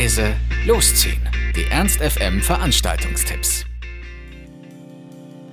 leise, losziehen. Die Ernst FM Veranstaltungstipps.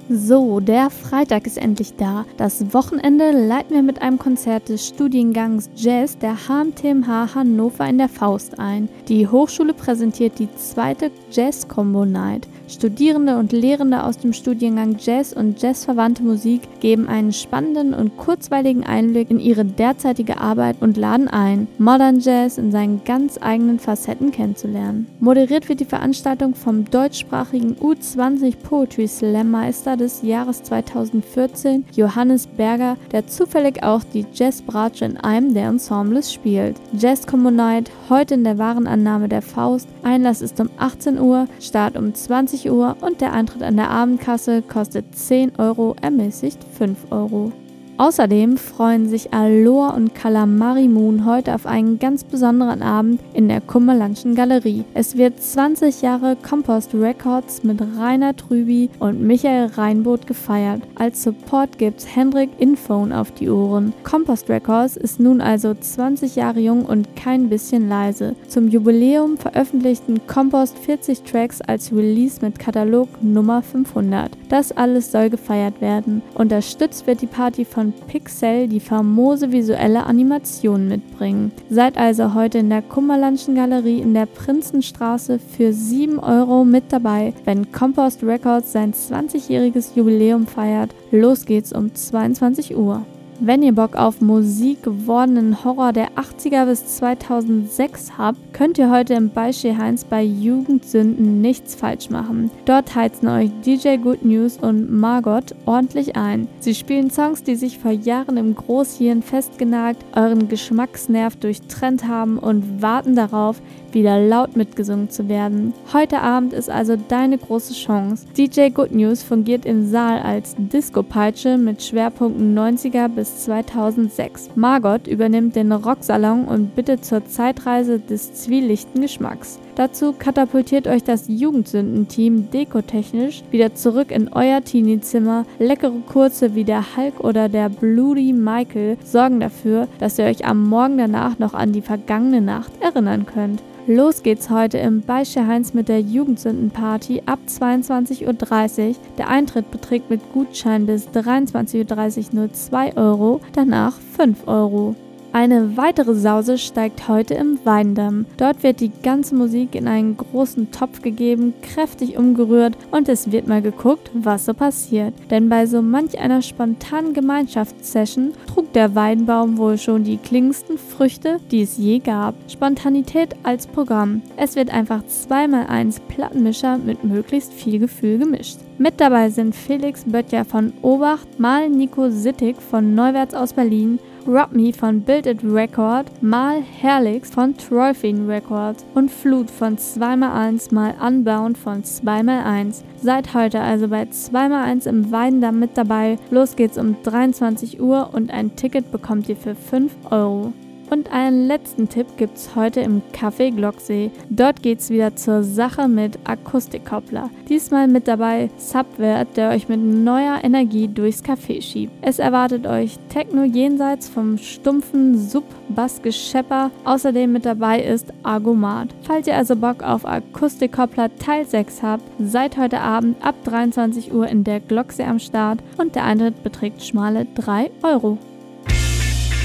So, der Freitag ist endlich da. Das Wochenende leiten wir mit einem Konzert des Studiengangs Jazz der HMTMH Hannover in der Faust ein. Die Hochschule präsentiert die zweite Jazz Combo Night. Studierende und Lehrende aus dem Studiengang Jazz und Jazzverwandte Musik geben einen spannenden und kurzweiligen Einblick in ihre derzeitige Arbeit und laden ein, Modern Jazz in seinen ganz eigenen Facetten kennenzulernen. Moderiert wird die Veranstaltung vom deutschsprachigen U20 Poetry Slam Meister des Jahres 2014, Johannes Berger, der zufällig auch die Jazzbratsche in einem der Ensembles spielt. Jazz Combo Night, heute in der Warenannahme der Faust. Einlass ist um 18 Uhr, Start um 20 20 Uhr und der Eintritt an der Abendkasse kostet 10 Euro, ermäßigt 5 Euro. Außerdem freuen sich Aloha und Calamari Moon heute auf einen ganz besonderen Abend in der Kummerlandschen Galerie. Es wird 20 Jahre Compost Records mit Rainer Trüby und Michael Reinboth gefeiert. Als Support gibt's Hendrik Infone auf die Ohren. Compost Records ist nun also 20 Jahre jung und kein bisschen leise. Zum Jubiläum veröffentlichten Compost 40 Tracks als Release mit Katalog Nummer 500. Das alles soll gefeiert werden. Unterstützt wird die Party von von Pixel die famose visuelle Animation mitbringen. Seid also heute in der Kummerlandschen Galerie in der Prinzenstraße für 7 Euro mit dabei, wenn Compost Records sein 20-jähriges Jubiläum feiert. Los geht's um 22 Uhr. Wenn ihr Bock auf Musik gewordenen Horror der 80er bis 2006 habt, könnt ihr heute im Beispiel Heinz bei Jugendsünden nichts falsch machen. Dort heizen euch DJ Good News und Margot ordentlich ein. Sie spielen Songs, die sich vor Jahren im Großhirn festgenagt, euren Geschmacksnerv durchtrennt haben und warten darauf, wieder laut mitgesungen zu werden. Heute Abend ist also deine große Chance. DJ Good News fungiert im Saal als Disco-Peitsche mit Schwerpunkten 90er bis 2006. Margot übernimmt den Rocksalon und bittet zur Zeitreise des zwielichten Geschmacks. Dazu katapultiert euch das Jugendsündenteam dekotechnisch wieder zurück in euer Teenie-Zimmer. Leckere Kurze wie der Hulk oder der Bloody Michael sorgen dafür, dass ihr euch am Morgen danach noch an die vergangene Nacht erinnern könnt. Los geht's heute im Beische Heinz mit der Jugendsündenparty ab 22.30 Uhr. Der Eintritt beträgt mit Gutschein bis 23.30 Uhr nur 2 Euro, danach 5 Euro. Eine weitere Sause steigt heute im Weindamm. Dort wird die ganze Musik in einen großen Topf gegeben, kräftig umgerührt und es wird mal geguckt, was so passiert. Denn bei so manch einer spontanen Gemeinschaftssession trug der Weinbaum wohl schon die klingendsten Früchte, die es je gab. Spontanität als Programm. Es wird einfach zweimal eins Plattenmischer mit möglichst viel Gefühl gemischt. Mit dabei sind Felix Böttcher von Obacht, mal Nico Sittig von Neuwärts aus Berlin Rob Me von Build It Record, mal Herlix von Trollfin Records und Flut von 2x1 mal Unbound von 2x1. Seid heute also bei 2x1 im Weidendamm mit dabei. Los geht's um 23 Uhr und ein Ticket bekommt ihr für 5 Euro. Und einen letzten Tipp gibt's heute im Café Glocksee. Dort geht's wieder zur Sache mit Akustikkoppler. Diesmal mit dabei Subwert, der euch mit neuer Energie durchs Café schiebt. Es erwartet euch Techno jenseits vom stumpfen Sub-Bass-Geschepper. Außerdem mit dabei ist Argomat. Falls ihr also Bock auf Akustikkoppler Teil 6 habt, seid heute Abend ab 23 Uhr in der Glocksee am Start und der Eintritt beträgt schmale 3 Euro.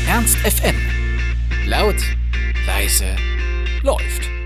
Ernst FM Laut, leise, läuft.